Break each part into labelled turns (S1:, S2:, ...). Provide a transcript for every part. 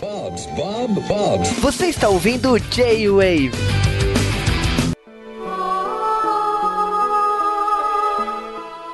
S1: Bob's, Bob, Bob's.
S2: Você está ouvindo J-Wave.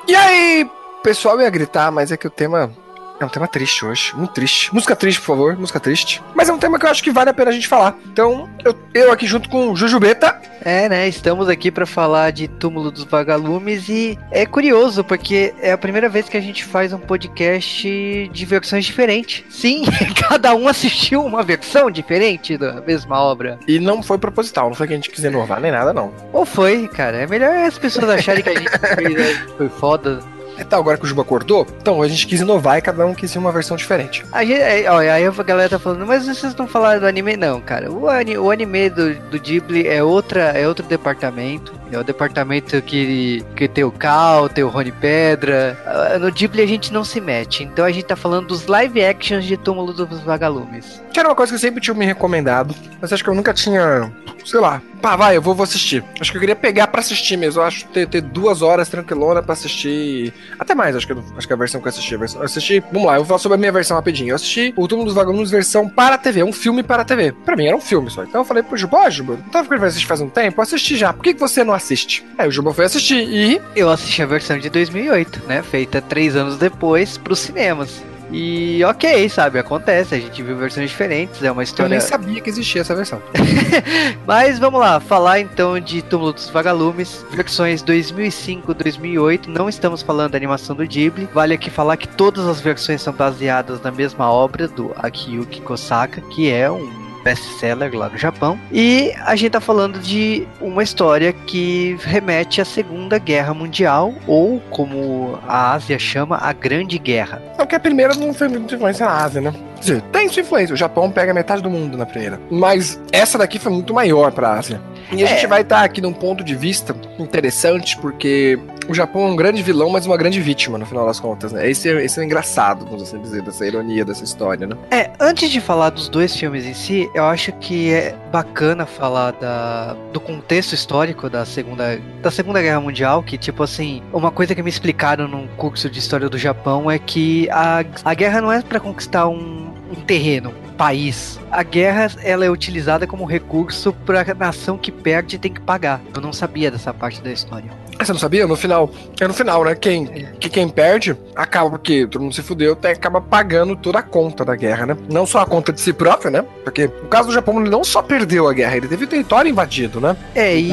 S3: E aí, pessoal, ia gritar, mas é que o tema é um tema triste hoje, muito triste. Música triste, por favor, música triste. Mas é um tema que eu acho que vale a pena a gente falar. Então, eu, eu aqui junto com o Jujubeta.
S2: É, né? Estamos aqui para falar de Túmulo dos Vagalumes e é curioso porque é a primeira vez que a gente faz um podcast de versões diferentes. Sim, cada um assistiu uma versão diferente da mesma obra.
S3: E não foi proposital, não foi que a gente quis inovar nem nada, não.
S2: Ou foi, cara? É melhor as pessoas acharem que a gente né? foi foda.
S3: É tá, agora que o Juba acordou, então a gente quis inovar e cada um quis ir uma versão diferente.
S2: A gente, é, olha, aí a galera tá falando, mas vocês não falaram do anime? Não, cara. O, ani, o anime do, do Ghibli é, outra, é outro departamento. É o departamento que, que tem o Cal, tem o Rony Pedra. Ah, No Ghibli a gente não se mete. Então a gente tá falando dos live actions de Túmulo dos Vagalumes.
S3: Que era uma coisa que eu sempre tinha me recomendado, mas acho que eu nunca tinha, sei lá, pá, vai, eu vou, vou assistir. Acho que eu queria pegar pra assistir mesmo. Eu acho ter, ter duas horas tranquilona pra assistir. Até mais, acho que, acho que a versão que eu assisti. a versão- eu assisti, vamos lá, eu vou falar sobre a minha versão rapidinho. Eu assisti o Túmulo dos Vagalumes versão para TV, um filme para TV. Pra mim era um filme só. Então eu falei pro Juba, ó, Juba, não tava vai assistir faz um tempo? Assisti já, por que, que você não assiste? Aí o Juba foi assistir e.
S2: Eu assisti a versão de 2008, né? Feita três anos depois pros cinemas. E ok, sabe? Acontece, a gente viu versões diferentes, é uma
S3: Eu
S2: história.
S3: nem sabia que existia essa versão.
S2: Mas vamos lá, falar então de Túmulo dos Vagalumes, versões 2005, 2008. Não estamos falando da animação do Ghibli. Vale aqui falar que todas as versões são baseadas na mesma obra do Akiyuki Kosaka, que é um best-seller lá no Japão. E a gente tá falando de uma história que remete à Segunda Guerra Mundial, ou como a Ásia chama, a Grande Guerra.
S3: Não, que a primeira não foi muito influência na Ásia, né? Quer dizer, tem sua influência. O Japão pega metade do mundo na primeira. Mas essa daqui foi muito maior pra Ásia. E a
S2: É.
S3: gente vai estar aqui num ponto de vista interessante, porque o Japão é um grande vilão, mas uma grande vítima, no final das contas, né? Esse é, esse é o engraçado, vamos assim dizer, dessa ironia dessa história, né?
S2: É, antes de falar dos dois filmes em si, eu acho que é bacana falar da, do contexto histórico da segunda, da segunda Guerra Mundial, que tipo assim, uma coisa que me explicaram num curso de história do Japão é que a, a guerra não é para conquistar um, um terreno, um país. A guerra ela é utilizada como recurso para a nação que perde tem que pagar. Eu não sabia dessa parte da história.
S3: Ah, Você não sabia? No final. É no final, né? Quem, que quem perde acaba, porque todo mundo se fudeu, até acaba pagando toda a conta da guerra, né? Não só a conta de si próprio, né? Porque no caso do Japão, ele não só perdeu a guerra, ele teve o território invadido, né?
S2: É, e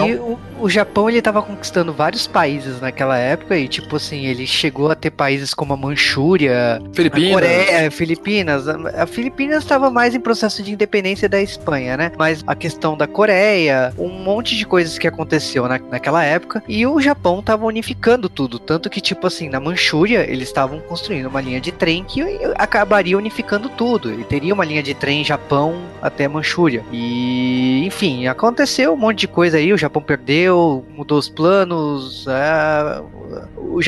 S2: o, Japão ele tava conquistando vários países naquela época e tipo assim, ele chegou a ter países como a Manchúria, a
S3: Filipinas.
S2: Coreia, Filipinas. A, a Filipinas estava mais em processo de independência da Espanha, né? Mas a questão da Coreia, um monte de coisas que aconteceu na, naquela época e o Japão tava unificando tudo, tanto que tipo assim, na Manchúria eles estavam construindo uma linha de trem que acabaria unificando tudo. E teria uma linha de trem Japão até Manchúria. E enfim, aconteceu um monte de coisa aí, o Japão perdeu, mudou os planos, é, o,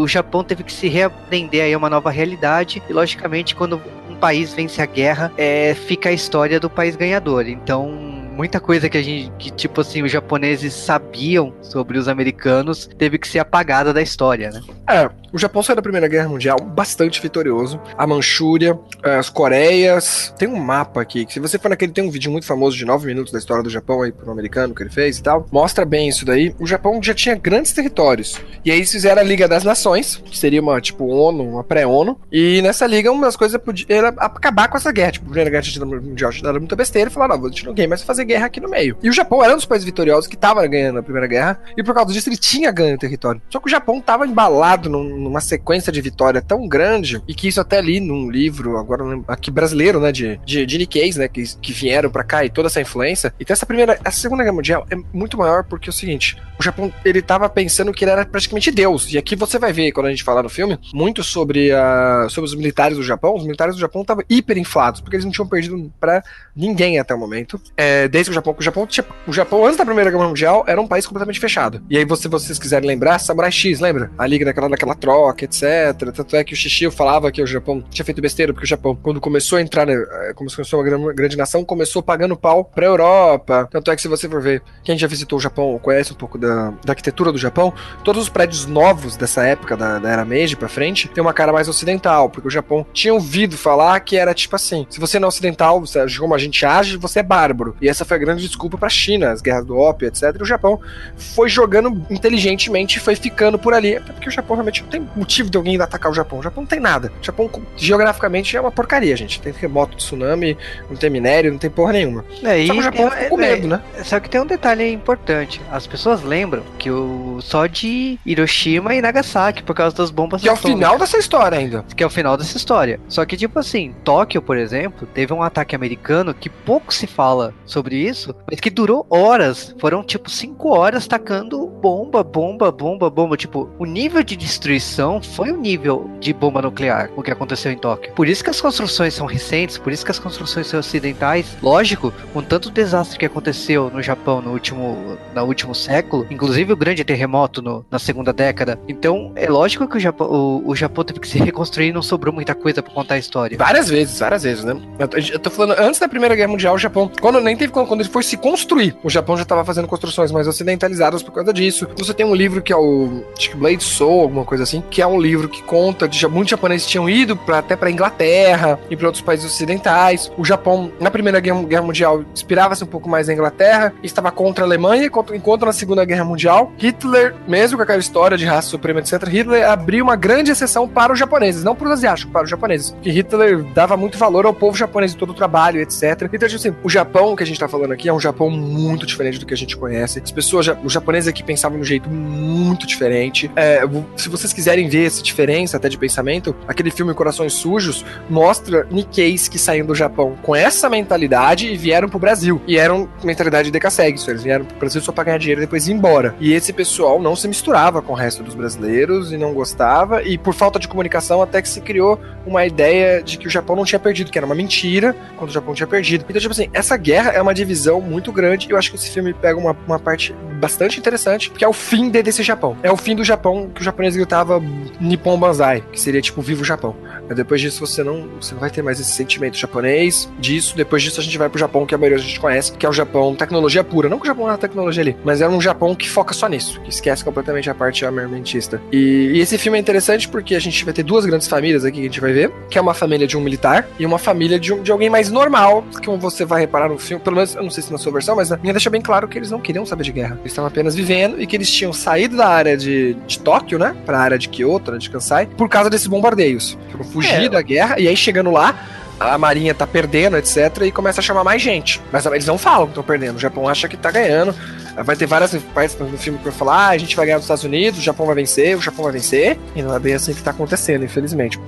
S2: o Japão teve que se reaprender a uma nova realidade e logicamente quando um país vence a guerra é, fica a história do país ganhador. Então muita coisa que a gente que tipo assim os japoneses sabiam sobre os americanos teve que ser apagada da história né?
S3: É, o Japão saiu da Primeira Guerra Mundial bastante vitorioso. A Manchúria, as Coreias. Tem um mapa aqui, que se você for naquele, tem um vídeo muito famoso de 9 minutos da história do Japão aí, pro americano que ele fez e tal. Mostra bem isso daí. O Japão já tinha grandes territórios. E aí eles fizeram a Liga das Nações, que seria uma, tipo, ONU, uma pré-ONU. E nessa liga, uma das coisas era acabar com essa guerra. Tipo, a Primeira Guerra Mundial dado muita besteira e falaram, não, a gente não ganha mais fazer guerra aqui no meio. E o Japão era um dos países vitoriosos que tava ganhando a Primeira Guerra. E por causa disso, ele tinha ganho território. Só que o Japão tava embalado num- numa sequência de vitória tão grande, e que isso até li num livro, agora aqui brasileiro, né, de, de, de Nikkeis, né, que, que vieram pra cá e toda essa influência. Então essa primeira, a Segunda Guerra Mundial é muito maior porque é o seguinte, o Japão, ele tava pensando que ele era praticamente Deus, e aqui você vai ver, quando a gente falar no filme, muito sobre, a, sobre os militares do Japão, os militares do Japão estavam hiperinflados, porque eles não tinham perdido pra ninguém até o momento, é, desde que o Japão, o Japão, o Japão antes da Primeira Guerra Mundial era um país completamente fechado. E aí, se vocês quiserem lembrar, Samurai X, lembra? A liga daquela, daquela tropa troca, etc. Tanto é que o Shishio falava que o Japão tinha feito besteira, porque o Japão, quando começou a entrar, né, começou uma grande, nação, começou pagando pau pra Europa. Tanto é que se você for ver, quem já visitou o Japão ou conhece um pouco da, da arquitetura do Japão, todos os prédios novos dessa época, da, da era Meiji pra frente, tem uma cara mais ocidental, porque o Japão tinha ouvido falar que era tipo assim, se você não é ocidental, você como a gente age, você é bárbaro. E essa foi a grande desculpa pra China, as guerras do ópio, etc. E o Japão foi jogando inteligentemente foi ficando por ali. Até porque o Japão realmente não tem motivo de alguém atacar o Japão. O Japão não tem nada. O Japão, geograficamente, é uma porcaria, gente. Tem terremoto, tsunami, não tem minério, não tem porra nenhuma.
S2: É,
S3: Só que o Japão
S2: tem-
S3: ficou com
S2: é,
S3: medo, né?
S2: Só que tem um detalhe importante. As pessoas lembram que o só de Hiroshima e Nagasaki por causa das bombas
S3: Que é o final dessa história ainda.
S2: que é o final dessa história. Só que, tipo assim, Tóquio, por exemplo, teve um ataque americano que pouco se fala sobre isso, mas que durou horas. Foram, tipo, cinco horas tacando bomba, bomba, bomba, bomba. Tipo, o nível de destruição foi o nível de bomba nuclear, o que aconteceu em Tóquio. Por isso que as construções são recentes, por isso que as construções são ocidentais. Lógico, com tanto desastre que aconteceu no Japão no último, no último século, inclusive o grande terremoto no- na segunda década. Então, é lógico que o Japão, o, o Japão teve que se reconstruir e não sobrou muita coisa pra contar a história.
S3: Várias vezes, várias vezes, né? Eu eu tô falando, antes da Primeira Guerra Mundial, o Japão, quando nem teve quando ele foi se construir, o Japão já tava fazendo construções mais ocidentalizadas por causa disso. Você tem um livro que é o Blade Soul, alguma coisa assim, que é um livro que conta já- muitos japoneses tinham ido pra, até pra Inglaterra e pra outros países ocidentais. O Japão, na Primeira Guerra, Mundial, inspirava-se um pouco mais na Inglaterra, estava contra a Alemanha, enquanto, na Segunda Guerra Mundial, Hitler, mesmo com aquela história de raça suprema, etc., Hitler abriu uma grande exceção para os japoneses, não para os asiáticos, para os japoneses. Porque Hitler dava muito valor ao povo japonês e todo o trabalho, etc. Então, tipo assim, o Japão que a gente tá falando aqui é um Japão muito diferente do que a gente conhece. As pessoas, os japoneses aqui pensavam de um jeito muito diferente. É, se vocês quiserem ver essa diferença até de pensamento, aquele filme Corações Sujos mostra Nikkeis que saíram do Japão com essa mentalidade e vieram pro Brasil. E eram mentalidade de Decassegues, eles vieram pro Brasil só pra ganhar dinheiro e depois ir embora. E esse pessoal não se misturava com o resto dos brasileiros e não gostava, e por falta de comunicação até que se criou uma ideia de que o Japão não tinha perdido, que era uma mentira quando o Japão tinha perdido. Então, tipo assim, essa guerra é uma divisão muito grande e eu acho que esse filme pega uma, uma parte bastante interessante, que é o fim de- desse Japão. É o fim do Japão que o japonês gritava Nippon Banzai, que seria tipo Viva o Japão. Mas depois disso você não, você não vai ter mais esse sentimento japonês disso. Depois disso a gente vai pro Japão que a maioria a gente conhece, que é o Japão tecnologia pura. Não que o Japão não é tecnologia ali, mas é um Japão que foca só nisso, que esquece completamente a parte armamentista. E, e esse filme é interessante porque a gente vai ter duas grandes famílias aqui que a gente vai ver, que é uma família de um militar e uma família de, um, de alguém mais normal, que você vai reparar no filme, pelo menos eu não sei se na sua versão, mas na minha deixa bem claro que eles não queriam saber de guerra. Eles estavam apenas vivendo e que eles tinham saído da área de, de Tóquio, né, pra área de Kyoto, né, de Kansai, por causa desses bombardeios. Foram fugir
S2: É.
S3: da guerra e aí chegando lá, a marinha tá perdendo, etc, e começa a chamar mais gente. Mas eles não falam que estão perdendo. O Japão acha que tá ganhando. Vai ter várias partes no filme que vai falar: ah, a gente vai ganhar dos Estados Unidos, o Japão vai vencer, o Japão vai vencer. E não é bem assim que tá acontecendo, infelizmente.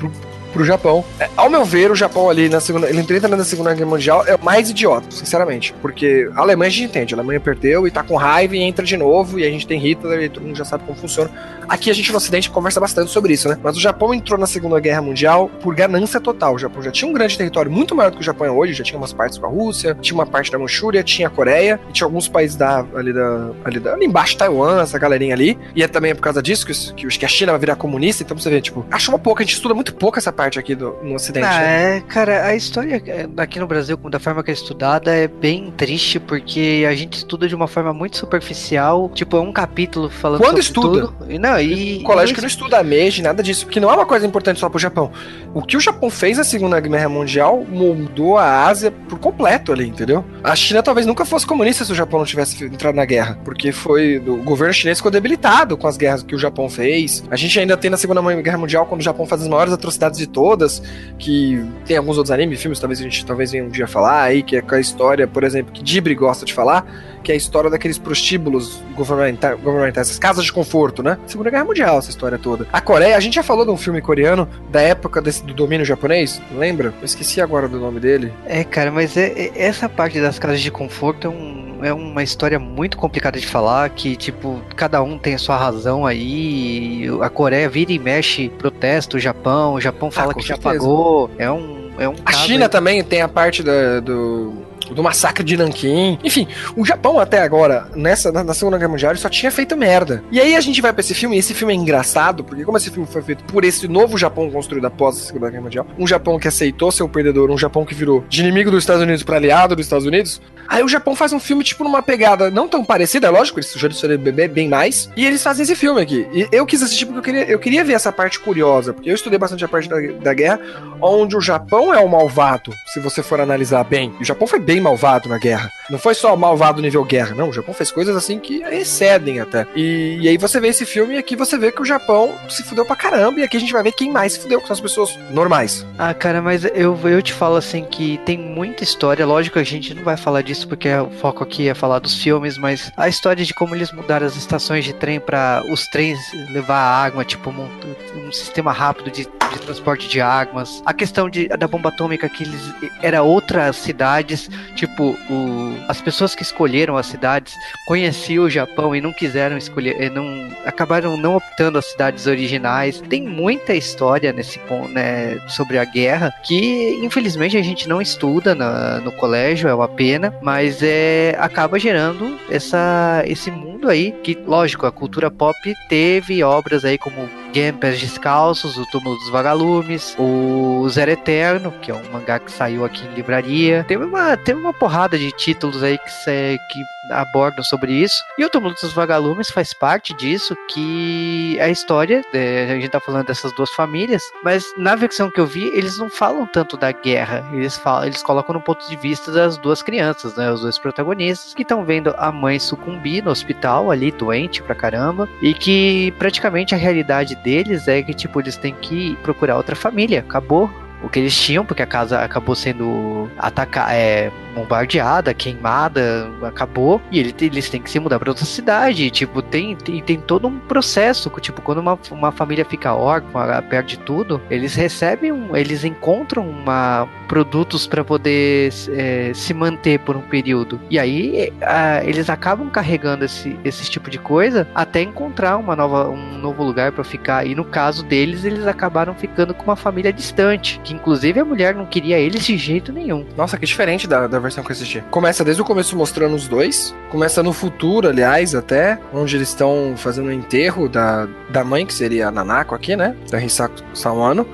S3: Pro, Japão. É, ao meu ver, o Japão ali na segunda. Ele entra na Segunda Guerra Mundial é o mais idiota, sinceramente. Porque a Alemanha a gente entende, a Alemanha perdeu e tá com raiva e entra de novo, e a gente tem Hitler e todo mundo já sabe como funciona. Aqui a gente no Ocidente conversa bastante sobre isso, né? Mas o Japão entrou na Segunda Guerra Mundial por ganância total. O Japão já tinha um grande território muito maior do que o Japão é hoje, já tinha umas partes com a Rússia, tinha uma parte da Manchúria, tinha a Coreia, e tinha alguns países da, ali, da, ali, da, ali embaixo, Taiwan, essa galerinha ali. E é também por causa disso que, que, a China vai virar comunista, então você vê, tipo, acho uma pouca, a gente estuda muito pouco essa parte aqui do, no Ocidente.
S2: Ah,
S3: né?
S2: é, cara, a história aqui no Brasil, da forma que é estudada, é bem triste, porque a gente estuda de uma forma muito superficial. Tipo, é um capítulo falando
S3: Quando estuda?
S2: tudo. E, não, e,
S3: O colégio
S2: e
S3: que não estuda a Meiji, nada disso, porque não é uma coisa importante só pro Japão. O que o Japão fez na Segunda Guerra Mundial mudou a Ásia por completo ali, entendeu? A China talvez nunca fosse comunista se o Japão não tivesse entrado na guerra, porque foi o governo chinês ficou debilitado com as guerras que o Japão fez. A gente ainda tem na Segunda Guerra Mundial quando o Japão faz as maiores atrocidades de todas, que tem alguns outros animes, filmes, talvez a gente talvez venha um dia falar aí, que é a história, por exemplo, que Dibri gosta de falar, que é a história daqueles prostíbulos governamentais, governamentais essas casas de conforto, né? Segunda Guerra Mundial, essa história toda. A Coreia, a gente já falou de um filme coreano da época desse- do domínio japonês, lembra? Eu esqueci agora do nome dele.
S2: É, cara, mas é, é- essa parte das casas de conforto é, um- é uma história muito complicada de falar, que, tipo, cada um tem a sua razão aí, a Coreia vira e mexe, protesta o Japão, o Japão fala
S3: Ah,
S2: que já
S3: certeza.
S2: pagou, é um... É um
S3: A China
S2: aí-
S3: também tem a parte da- do do massacre de Nanquim. Enfim, o Japão até agora, nessa na, na Segunda Guerra Mundial, só tinha feito merda. E aí a gente vai pra esse filme, e esse filme é engraçado, porque como esse filme foi feito por esse novo Japão construído após a Segunda Guerra Mundial, um Japão que aceitou ser o perdedor, um Japão que virou de inimigo dos Estados Unidos para aliado dos Estados Unidos, Aí o Japão faz um filme, tipo, numa pegada não tão parecida, é lógico, eles sobre bebê bem mais. E eles fazem esse filme aqui. E eu quis assistir porque eu queria, eu queria ver essa parte curiosa, porque eu estudei bastante a parte da, da guerra, onde o Japão é o malvado, se você for analisar bem. E o Japão foi bem malvado na guerra. Não foi só malvado nível guerra, não. O Japão fez coisas assim que excedem até. E, e aí você vê esse filme e aqui você vê que o Japão se fudeu pra caramba. E aqui a gente vai ver quem mais se fudeu, que são as pessoas normais.
S2: Ah, cara, mas eu, eu te falo assim que tem muita história. Lógico, a gente não vai falar disso porque o foco aqui é falar dos filmes, mas a história de como eles mudaram as estações de trem para os trens levar água, tipo um, um sistema rápido de, de, transporte de águas. A questão de, da bomba atômica que eles era outras cidades, tipo o, as pessoas que escolheram as cidades conheciam o Japão e não quiseram escolher, não acabaram não optando as cidades originais. Tem muita história nesse ponto, né, sobre a guerra que infelizmente a gente não estuda na, no colégio, é uma pena, mas é, acaba gerando essa, esse mundo aí, que, lógico, a cultura pop teve obras aí como Game Pés Descalços, O Túmulo dos Vagalumes, o Zero Eterno, que é um mangá que saiu aqui em livraria. Tem uma, tem uma porrada de títulos aí que, que abordam sobre isso. E o Túmulo dos Vagalumes faz parte disso, que a história, é, a gente tá falando dessas duas famílias, mas na versão que eu vi, eles não falam tanto da guerra, eles, falam, eles colocam no ponto de vista das duas crianças, né, os dois protagonistas, que estão vendo a mãe sucumbir no hospital, ali, doente pra caramba, e que praticamente a realidade deles é que, tipo, eles têm que procurar outra família. Acabou o que eles tinham, porque a casa acabou sendo atacada, é, bombardeada, queimada, acabou, e ele, eles têm que se mudar para outra cidade. Tipo, tem, tem, tem todo um processo. Tipo, quando uma, uma família fica órfã, perde tudo, eles recebem um, eles encontram uma, produtos para poder é, se manter por um período. E aí a, eles acabam carregando esse, esse tipo de coisa até encontrar uma nova, um novo lugar para ficar. E no caso deles, eles acabaram ficando com uma família distante, que inclusive a mulher não queria eles de jeito nenhum.
S3: Nossa, que diferente da, da versão que eu assisti. Começa desde o começo mostrando os dois, começa no futuro, aliás, até, onde eles estão fazendo o enterro da, da mãe, que seria a Nanako aqui, né? Da Hisaku Sawano.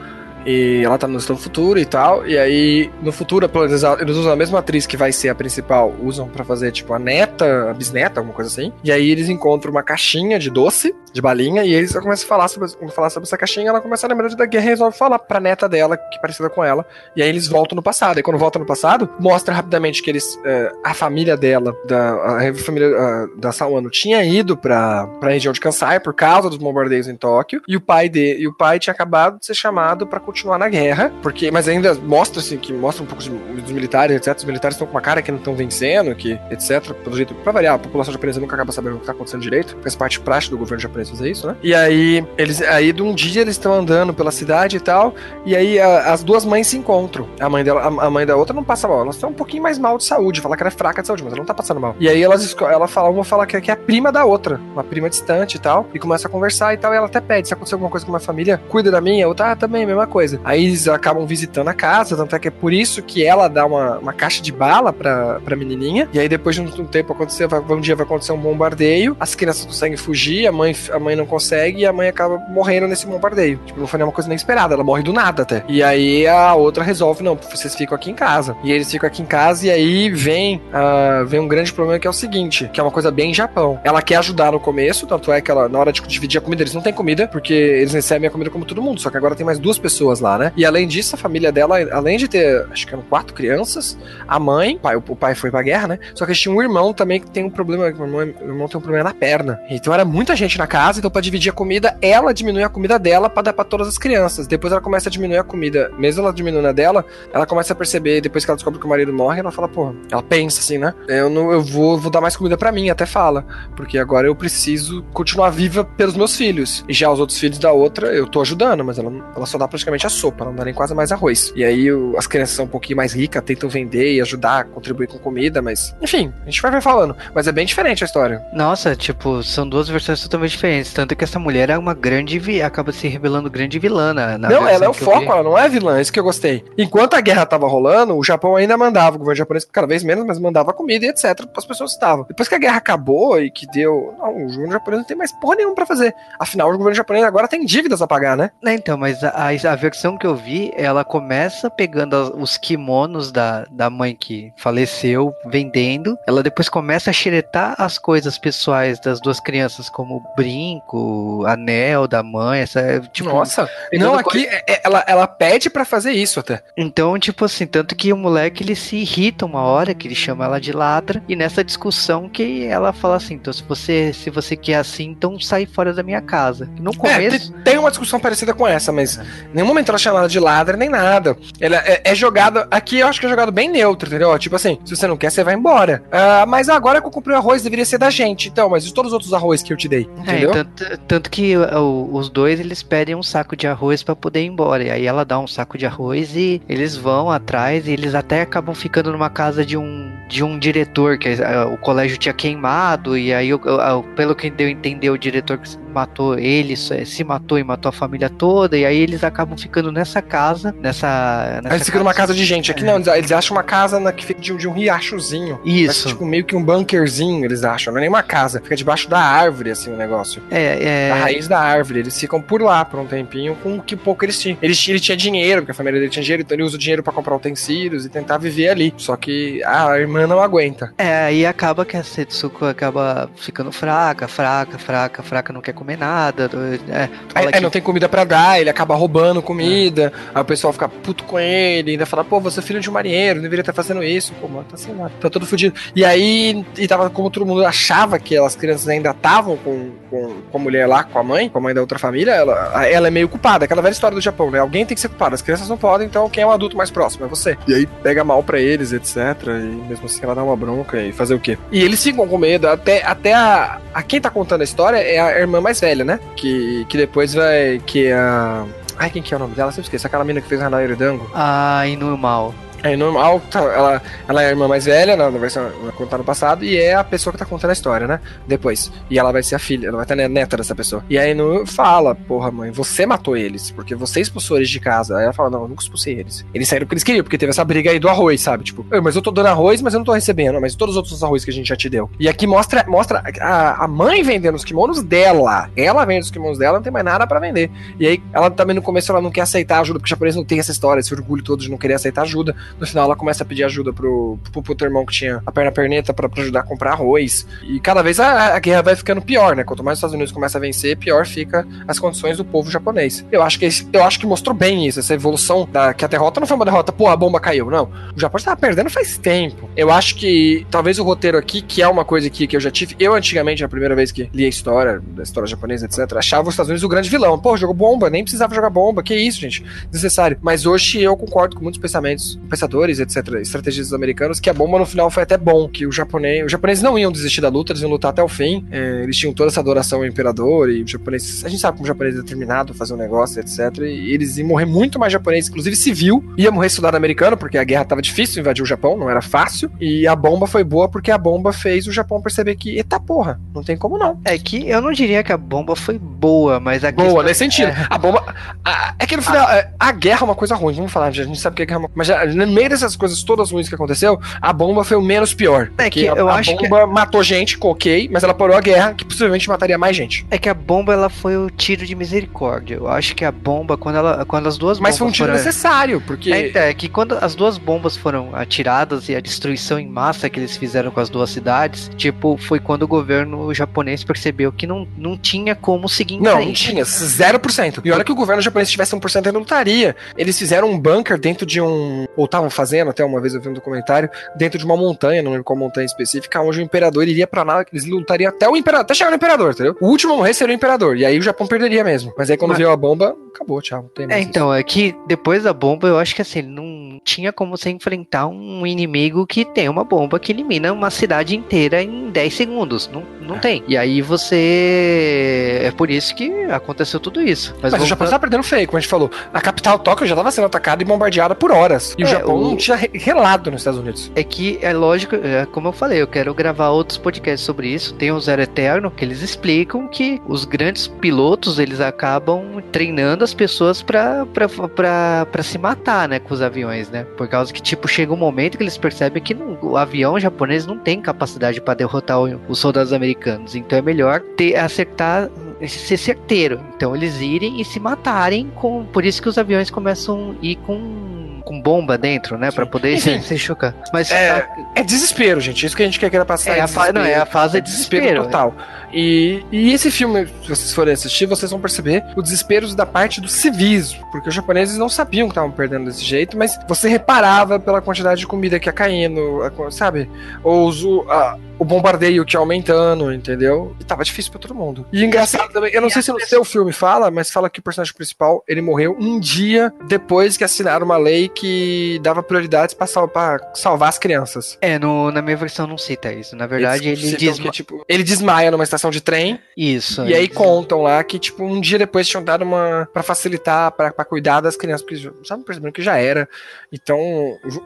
S3: E ela tá no futuro e tal. E aí, no futuro, eles usam a mesma atriz que vai ser a principal, usam para fazer, tipo, a neta, a bisneta, alguma coisa assim. E aí eles encontram uma caixinha de doce, de balinha, e eles começam a falar sobre, falar sobre essa caixinha. Ela começa a lembrar da guerra e resolve falar pra neta dela, que é parecida com ela. E aí eles voltam no passado. E quando voltam no passado, mostra rapidamente que eles, é, a família dela, da, a família a, da Sawano, tinha ido pra, pra região de Kansai por causa dos bombardeios em Tóquio. E o pai de, e o pai tinha acabado de ser chamado para continuar na guerra, porque mas ainda mostra assim que mostra um pouco dos militares, etc. Os militares estão com uma cara que não estão vencendo, que etc. Pelo jeito, pra variar, a população japonesa nunca acaba sabendo o que tá acontecendo direito. Faz parte prática do governo japonês fazer isso, né? E aí eles aí de um dia eles estão andando pela cidade e tal, e aí a, as duas mães se encontram. A mãe dela, a, a mãe da outra não passa mal, elas estão um pouquinho mais mal de saúde, fala que ela é fraca de saúde, mas ela não tá passando mal. E aí elas ela fala, uma fala que, que é a prima da outra, uma prima distante e tal, e começa a conversar e tal, e ela até pede se acontecer alguma coisa com uma família, cuida da minha, outra ah, também, mesma coisa. Aí eles acabam visitando a casa, tanto é que é por isso que ela dá uma, uma caixa de bala pra, pra menininha. E aí depois de um, tempo acontecer, um dia vai acontecer um bombardeio, as crianças conseguem fugir, a mãe, a mãe não consegue e a mãe acaba morrendo nesse bombardeio. Tipo, não foi nenhuma coisa nem esperada, ela morre do nada até. E aí a outra resolve, não, vocês ficam aqui em casa. E eles ficam aqui em casa e aí vem, uh, vem um grande problema que é o seguinte, que é uma coisa bem Japão. Ela quer ajudar no começo, tanto é que ela, na hora de dividir a comida, eles não têm comida, porque eles recebem a comida como todo mundo, só que agora tem mais duas pessoas lá, né? E além disso, a família dela, além de ter, acho que eram quatro crianças, a mãe, pai, o, pai foi pra guerra, né? Só que eles tinham um irmão também que tem um problema, o irmão, o irmão tem um problema na perna. Então era muita gente na casa, então pra dividir a comida, ela diminui a comida dela para dar pra todas as crianças. Depois ela começa a diminuir a comida, mesmo ela diminuindo a dela, ela começa a perceber, depois que ela descobre que o marido morre, ela fala, pô, ela pensa assim, né? Eu, não, eu vou, vou dar mais comida para mim, até fala, porque agora eu preciso continuar viva pelos meus filhos. E já os outros filhos da outra, eu tô ajudando, mas ela, ela só dá praticamente a sopa, não dá nem quase mais arroz. E aí as crianças são um pouquinho mais ricas, tentam vender e ajudar, contribuir com comida, mas enfim, a gente vai ver falando. Mas é bem diferente a história.
S2: Nossa, tipo, são duas versões totalmente diferentes. Diferentes. Tanto que essa mulher é uma grande. vi- acaba se revelando grande vilã na, na
S3: não, ela é o
S2: vi.
S3: foco, ela não é vilã, isso que eu gostei. Enquanto a guerra tava rolando, o Japão ainda mandava, o governo japonês cada vez menos, mas mandava comida e etc. as pessoas estavam. Depois que a guerra acabou e que deu. Não, o governo japonês não tem mais porra nenhuma pra fazer. Afinal, o governo japonês agora tem dívidas a pagar, né?
S2: Né, Então, mas a, a- versão que eu vi, ela começa pegando as- os kimonos da, da mãe que faleceu, vendendo. Ela depois começa a xeretar as coisas pessoais das duas crianças, como o anel da mãe, essa. Tipo,
S3: Nossa, não, aqui é- é- ela, ela pede pra fazer isso até.
S2: Então, tipo assim, tanto que o moleque ele se irrita uma hora, que ele chama ela de ladra, e nessa discussão que ela fala assim, então se você se você quer assim, então sai fora da minha casa. No
S3: É,
S2: começo,
S3: te- tem uma discussão parecida com essa, mas em nenhum momento ela é chamada de ladra nem nada. Ela é, é jogada. Aqui eu acho que é jogado bem neutro, entendeu? Tipo assim, se você não quer, você vai embora. Ah, mas agora que eu comprei o arroz, deveria ser da gente. Então, mas e todos os outros arroz que eu te dei?
S2: é,
S3: Entendeu?
S2: Tanto, tanto que o- os dois eles pedem um saco de arroz pra poder ir embora. E aí ela dá um saco de arroz e eles vão atrás e eles até acabam ficando numa casa de um de um diretor que ah, o colégio tinha queimado e aí pelo que deu entender o diretor matou ele se matou e matou a família toda e aí eles acabam ficando nessa casa nessa, nessa
S3: Aí eles ficam numa casa de gente. Aqui não, eles, acham uma casa na, que fica de, um- de um riachozinho.
S2: Isso
S3: tipo, meio que um bunkerzinho, eles acham. Não é nem uma casa. Fica debaixo da árvore, assim, o negócio.
S2: é,
S3: Da
S2: é
S3: raiz da árvore. Eles ficam por lá por um tempinho com o que pouco eles tinham. Eles, ele tinha dinheiro, porque a família dele tinha dinheiro, então ele usa o dinheiro pra comprar utensílios e tentar viver ali. Só que a irmã não aguenta.
S2: É, aí acaba que a Setsuko acaba ficando fraca, fraca, fraca, fraca, não quer comer nada. É,
S3: Aí,
S2: fala
S3: aí
S2: que-
S3: não tem comida pra dar, ele acaba roubando comida, aí o pessoal fica puto com ele, ainda fala, pô, você é filho de um marinheiro, não deveria estar fazendo isso, pô, mano, tá sem nada, tá todo fudido. E aí, e tava como todo mundo achava que as crianças ainda estavam com, com, com a mulher lá, com a mãe, com a mãe da outra família, ela, ela é meio culpada, aquela velha história do Japão, né? Alguém tem que ser culpado, as crianças não podem, então quem é o adulto mais próximo é você. E aí pega mal pra eles, etc. E mesmo assim ela dá uma bronca e fazer o quê? E eles ficam com medo, até, até a, a quem tá contando a história é a irmã mais velha, né? Que, que depois vai. Que é a. Ai, quem que é o nome dela? Sempre esqueço. Aquela mina que fez Hanairo Dango.
S2: Ah, Inumal.
S3: É normal, ela, ela é a irmã mais velha, na, versão contar no passado, e é a pessoa que tá contando a história, né? Depois. E ela vai ser a filha, ela vai estar neta dessa pessoa. E aí no fala, porra, mãe, você matou eles, porque você expulsou eles de casa. Aí ela fala, não, eu nunca expulsei eles. Eles saíram porque eles queriam, porque teve essa briga aí do arroz, sabe? Tipo, "Ei, mas eu tô dando arroz, mas eu não tô recebendo, mas todos os outros arroz que a gente já te deu. E aqui mostra, mostra a, a mãe vendendo os kimonos dela. Ela vende os kimonos dela, não tem mais nada pra vender. E aí, ela também no começo ela não quer aceitar ajuda, porque o japonês não tem essa história, esse orgulho todo de não querer aceitar ajuda. No final, ela começa a pedir ajuda pro, pro, pro irmão que tinha a perna perneta pra, ajudar a comprar arroz. E cada vez a, a guerra vai ficando pior, né? Quanto mais os Estados Unidos começa a vencer, pior fica as condições do povo japonês. Eu acho que eu acho que mostrou bem isso, essa evolução da que a derrota não foi uma derrota, pô, a bomba caiu, não. O Japão estava perdendo faz tempo. Eu acho que talvez o roteiro aqui, que é uma coisa que, que eu já tive, eu antigamente, a primeira vez que li a história, da história japonesa, etc, achava os Estados Unidos o grande vilão. Pô, jogou bomba, nem precisava jogar bomba, que isso, gente, desnecessário. Mas hoje eu concordo com muitos pensamentos, pensadores, etc, estrategistas americanos, que a bomba no final foi até bom, que o japonês, os japoneses não iam desistir da luta, eles iam lutar até o fim. É, eles tinham toda essa adoração ao imperador e o japonês, a gente sabe como o japonês é determinado a fazer um negócio, etc. E eles iam morrer muito mais japonês, inclusive civil, ia morrer soldado americano, porque a guerra tava difícil, invadir o Japão, não era fácil. E a bomba foi boa porque a bomba fez o Japão perceber que, eita porra, não tem como não.
S2: É que eu não diria que a bomba foi boa, mas a
S3: Boa, nesse sentido.
S2: É.
S3: A bomba. a- é que no final, é, a guerra é uma coisa ruim, vamos falar, a gente sabe que a guerra é uma. Mas já, meio dessas coisas todas ruins que aconteceu, a bomba foi o menos pior.
S2: É que
S3: a,
S2: eu
S3: a
S2: acho que-
S3: bomba matou gente, ok, mas ela parou a guerra, que possivelmente mataria mais gente.
S2: É que a bomba ela foi o tiro de misericórdia. Eu acho que a bomba quando ela quando as duas
S3: Mas foi um tiro
S2: foram-
S3: necessário, porque.
S2: É, então, é que quando as duas bombas foram atiradas e a destruição em massa que eles fizeram com as duas cidades, tipo, foi quando o governo japonês percebeu que não, não tinha como seguir em
S3: Não, não
S2: frente.
S3: tinha, 0%. E olha que o governo japonês tivesse 1% ele lutaria. Eles fizeram um bunker dentro de um. Ou estavam fazendo, até uma vez eu vi um documentário, dentro de uma montanha, não lembro qual montanha específica, onde o imperador iria pra lá, eles lutariam até o imperador, até chegar no imperador, entendeu? O último a morrer seria o imperador. E aí o Japão perderia mesmo. Mas aí quando
S2: Mas-
S3: veio a bomba, acabou, tchau. Não tem
S2: É,
S3: mais isso.
S2: então, é que depois da bomba eu acho que assim, não tinha como você enfrentar um inimigo que tem uma bomba que elimina uma cidade inteira em 10 segundos. Não, não tem. E aí você. É por isso que aconteceu tudo isso.
S3: Mas, o Japão tá perdendo feio, como a gente falou. A capital Tóquio já tava sendo atacada e bombardeada por horas. E o
S2: É,
S3: Japão
S2: o-
S3: não tinha re- relado nos Estados Unidos.
S2: É que é lógico, é, como eu falei, eu quero gravar outros podcasts sobre isso. Tem o Zero Eterno, que eles explicam que os grandes pilotos eles acabam treinando as pessoas pra, pra, pra, pra se matar, né, com os aviões, né? Por causa que, tipo, chega um momento que eles percebem que não- o avião japonês não tem capacidade pra derrotar o- os soldados americanos. Então é melhor ter, acertar, ser certeiro. Então eles irem e se matarem com. Por isso que os aviões começam a ir com. Com bomba dentro, né? Pra poder se, se chocar. Mas
S3: É, é desespero, gente. Isso que a gente quer querer passar.
S2: É a fa- não, é a fase de desespero.
S3: total. E, e esse filme, se vocês forem assistir, vocês vão perceber o desespero da parte do civis, porque os japoneses não sabiam que estavam perdendo desse jeito, mas você reparava pela quantidade de comida que ia caindo, sabe? Ou os- o, a- o bombardeio que aumentando, entendeu? E tava difícil pra todo mundo. E engraçado também, eu não sei se no seu filme fala, mas fala que o personagem principal, ele morreu um dia depois que assinaram uma lei que dava prioridades pra, sal- pra salvar as crianças.
S2: É, no, na minha versão não cita isso. Na verdade,
S3: Eles
S2: ele diz.
S3: que, tipo, ele desmaia numa estação de trem
S2: Isso.
S3: e aí
S2: ele-
S3: contam lá que, tipo, um dia depois tinham dado uma. pra facilitar, pra, pra cuidar das crianças, porque já estavam percebendo que já era. Então,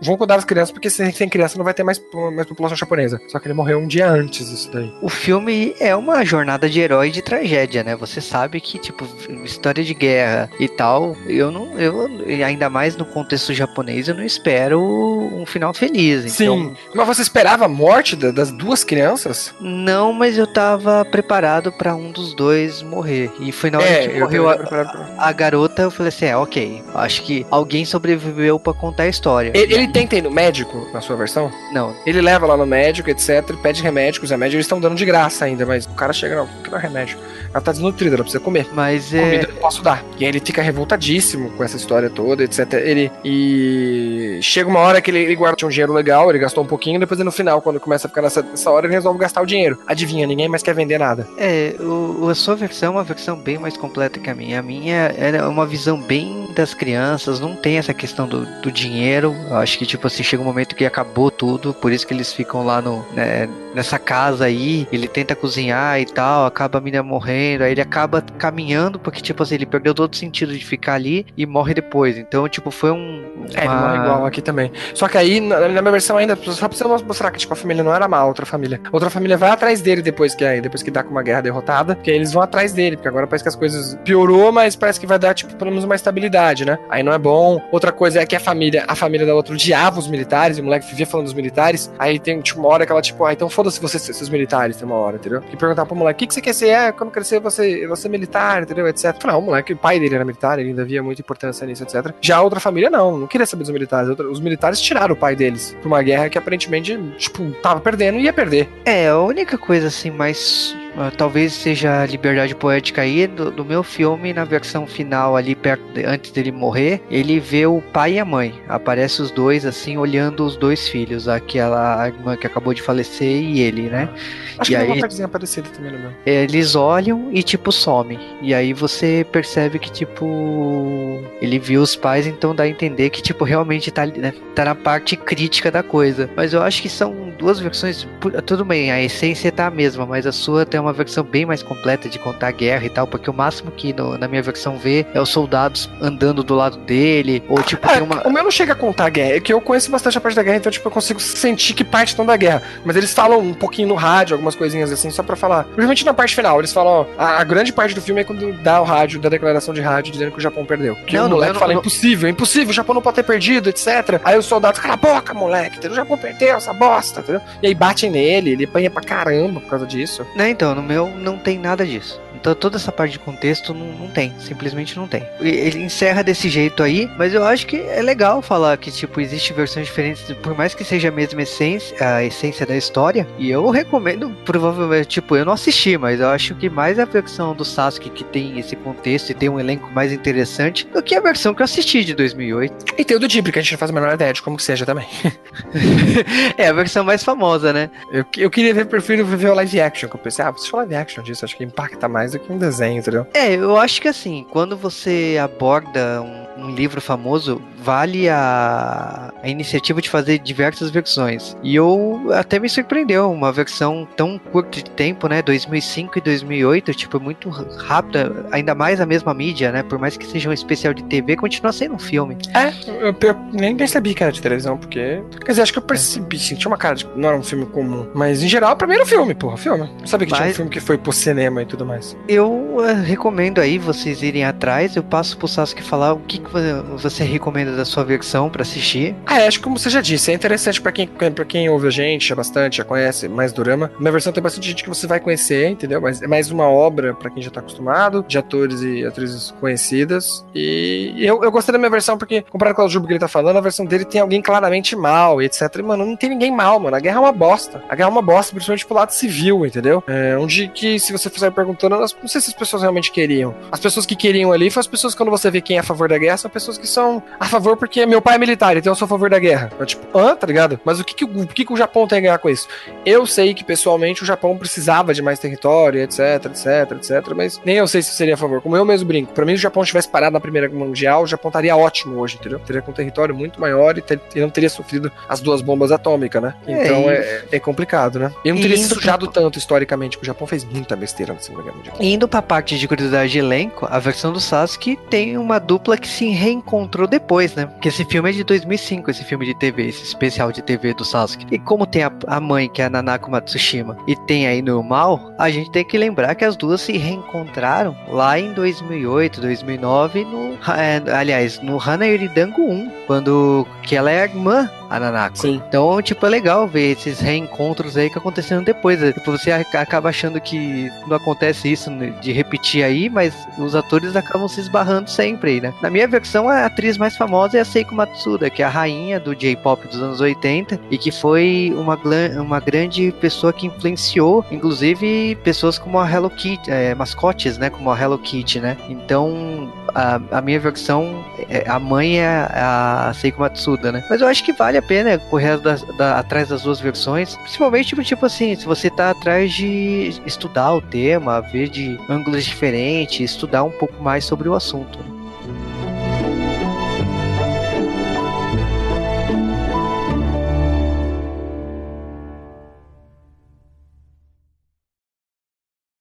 S3: vão cuidar das crianças, porque sem, sem criança não vai ter mais, mais população japonesa. Só que ele morreu um dia antes disso daí.
S2: O filme é uma jornada de herói e de tragédia, né? Você sabe que, tipo, história de guerra e tal, eu não. Eu, e ainda mais no contexto japonês, eu não espero um final feliz. Então,
S3: Sim. Mas você esperava a morte da- das duas crianças?
S2: Não, mas eu tava preparado pra um dos dois morrer. E foi na hora
S3: É,
S2: que
S3: eu
S2: morreu a,
S3: pra-
S2: a garota, eu falei assim: é, ok. Acho que alguém sobreviveu pra contar a história.
S3: Ele, ele tenta ir no médico, na sua versão?
S2: Não,
S3: Ele leva lá no médico, etc. Pede remédio, que os remédios eles estão dando de graça ainda, mas o cara chega, não, que não é remédio. Ela tá desnutrida, ela precisa comer.
S2: mas
S3: Comida
S2: é.
S3: eu não posso dar. E aí ele fica revoltadíssimo com essa história toda, etc. Ele. E chega uma hora que ele, ele guarda um dinheiro legal, ele gastou um pouquinho, depois no final, quando começa a ficar nessa, nessa hora, ele resolve gastar o dinheiro. Adivinha, ninguém mais quer vender nada.
S2: É, o, a sua versão é uma versão bem mais completa que a minha. A minha é uma visão bem das crianças, não tem essa questão do, do dinheiro. Eu acho que, tipo assim, chega um momento que acabou tudo, por isso que eles ficam lá no, né, nessa casa aí. Ele tenta cozinhar e tal, acaba a menina morrendo, aí ele acaba caminhando, porque, tipo assim, ele perdeu todo o sentido de ficar ali e morre depois. Então, tipo, foi um.
S3: É, ele morre igual aqui também. Só que aí, na, na minha versão ainda, só pra você mostrar que, tipo, a família não era má, outra família. Outra família vai atrás dele depois que, aí, depois que dá com uma guerra derrotada, porque aí eles vão atrás dele, porque agora parece que as coisas piorou, mas parece que vai dar, tipo, pelo menos uma estabilidade, né? Aí não é bom. Outra coisa é que a família, a família da outra odiava os militares, e o moleque vivia falando dos militares. Aí tem, tipo, uma hora que ela, tipo, ah, então foda-se vocês, seus militares, tem uma hora, entendeu? E perguntar pro moleque, o que, que você quer ser? É, quando crescer, você, você é militar, entendeu? Etc. Não, o moleque, o pai dele era militar, ele ainda via muita importância nisso, etc. Já a outra família, não, não queria saber dos militares. Os militares tiraram o pai deles pra uma guerra que aparentemente, tipo, tava perdendo e ia perder.
S2: É, a única coisa assim mais. Ah, talvez seja a liberdade poética aí do, do meu filme, na versão final ali, perto de- antes dele morrer, ele vê o pai e a mãe. Aparece os dois assim, olhando os dois filhos, aquela irmã que acabou de falecer e ele, né?
S3: Acho
S2: E
S3: que tem uma
S2: aí-
S3: partezinha parecida também no meu.
S2: Eles olham e tipo some. E aí você percebe que tipo ele viu os pais, então dá a entender que tipo realmente tá, né, tá na parte crítica da coisa. Mas eu acho que são duas versões, tudo bem, a essência tá a mesma, mas a sua tem uma versão bem mais completa de contar a guerra e tal, porque o máximo que no- na minha versão vê é os soldados andando do lado dele, ou tipo
S3: Ah,
S2: tem uma
S3: O meu não chega a contar a guerra, é que eu conheço bastante a parte da guerra, então tipo, eu consigo sentir que parte estão da guerra. Mas eles falam um pouquinho no rádio, algumas coisinhas assim, só pra falar. Principalmente na parte final, eles falam, ó, a, a grande parte do filme é quando dá o rádio, da declaração de rádio dizendo que o Japão perdeu. Que
S2: Não,
S3: o moleque
S2: não-
S3: fala,
S2: não-
S3: impossível, impossível, o Japão não pode ter perdido, etc. Aí os soldados, cala a boca, moleque, o Japão perdeu essa bosta, entendeu? E aí batem nele, ele apanha pra caramba por causa disso.
S2: Né, então, no meu não tem nada disso. Então toda essa parte de contexto não, não tem, simplesmente não tem. Ele encerra desse jeito aí, mas eu acho que é legal falar que, tipo, existe versões diferentes, por mais que seja a mesma essência, a essência da história. E eu recomendo, provavelmente, tipo, eu não assisti, mas eu acho que mais a versão do Sasuke que tem esse contexto e tem um elenco mais interessante do que a versão que eu assisti de 2008.
S3: E tem o do Ghibli, que a gente não faz a menor ideia de como que seja também.
S2: é a versão mais famosa, né?
S3: Eu, eu queria ver, prefiro ver o live action, que eu pensei, ah, vou assistir o live action disso, acho que impacta mais do que um desenho, entendeu?
S2: É, eu acho que assim, quando você aborda um, um livro famoso, vale a, a iniciativa de fazer diversas versões. E eu até me surpreendeu, uma versão tão curta de tempo, né? 2005 e 2008, tipo, muito rápida, ainda mais a mesma mídia, né? Por mais que seja um especial de TV, continua sendo um filme.
S3: É, eu, eu nem percebi que era de televisão, porque. Quer dizer, acho que eu percebi, tinha uma cara de. Não era um filme comum. Mas em geral, pra mim era um filme, porra, filme. Eu sabia que mas... tinha um filme que foi pro cinema e tudo mais.
S2: Eu uh, recomendo aí vocês irem atrás, eu passo pro Sasuke falar o que, que você recomenda da sua versão para assistir.
S3: Ah, é, acho que como você já disse, é interessante para quem, pra quem ouve a gente, é bastante, já conhece mais Dorama. Minha versão tem bastante gente que você vai conhecer, entendeu? Mas é mais uma obra para quem já tá acostumado, de atores e atrizes conhecidas. E eu, eu gostei da minha versão porque, comparado com a Juba que ele tá falando, a versão dele tem alguém claramente mal e etc. E, mano, não tem ninguém mal, mano. A guerra é uma bosta. A guerra é uma bosta, principalmente pro lado civil, entendeu? É, onde que, se você for perguntando, não sei se as pessoas realmente queriam. As pessoas que queriam ali foram as pessoas quando você vê quem é a favor da guerra, são pessoas que são a favor porque meu pai é militar, então eu sou a favor da guerra. Eu, tipo, hã, tá ligado? Mas o que que, o que que o Japão tem a ganhar com isso? Eu sei que, pessoalmente, o Japão precisava de mais território, etc, etc, etc, mas nem eu sei se seria a favor. Como eu mesmo brinco, pra mim, se o Japão tivesse parado na Primeira Guerra Mundial, o Japão estaria ótimo hoje, entendeu? Teria com um território muito maior e, ter, e não teria sofrido as duas bombas atômicas, né? É, então é, é, é, complicado, né? E não teria se sujado pra... tanto historicamente, porque o Japão fez muita besteira na Segunda Guerra Mundial.
S2: Indo pra parte de curiosidade de elenco, a versão do Sasuke tem uma dupla que se reencontrou depois, né? Porque esse filme é de 2005, esse filme de TV, esse especial de TV do Sasuke. E como tem a, a mãe, que é a Nanako Matsushima, e tem aí no mal, a gente tem que lembrar que as duas se reencontraram lá em 2008, 2009, no, é, aliás, no Hana Yuridango 1, quando que ela é a irmã a Nanako. Sim. Então, tipo, é legal ver esses reencontros aí que aconteceram depois. Né? Tipo, você acaba achando que não acontece isso de repetir aí, mas os atores acabam se esbarrando sempre aí, né? Na minha versão, a atriz mais famosa é a Seiko Matsuda, que é a rainha do J-pop dos anos 80 e que foi uma, uma grande pessoa que influenciou, inclusive, pessoas como a Hello Kitty, é, mascotes, né? Como a Hello Kitty, né? Então, a, a minha versão, é, a mãe é a Seiko Matsuda, né? Mas eu acho que vale a pena correr da, da, atrás das duas versões, principalmente tipo, tipo assim, se você tá atrás de estudar o tema, ver de ângulos diferentes, estudar um pouco mais sobre o assunto.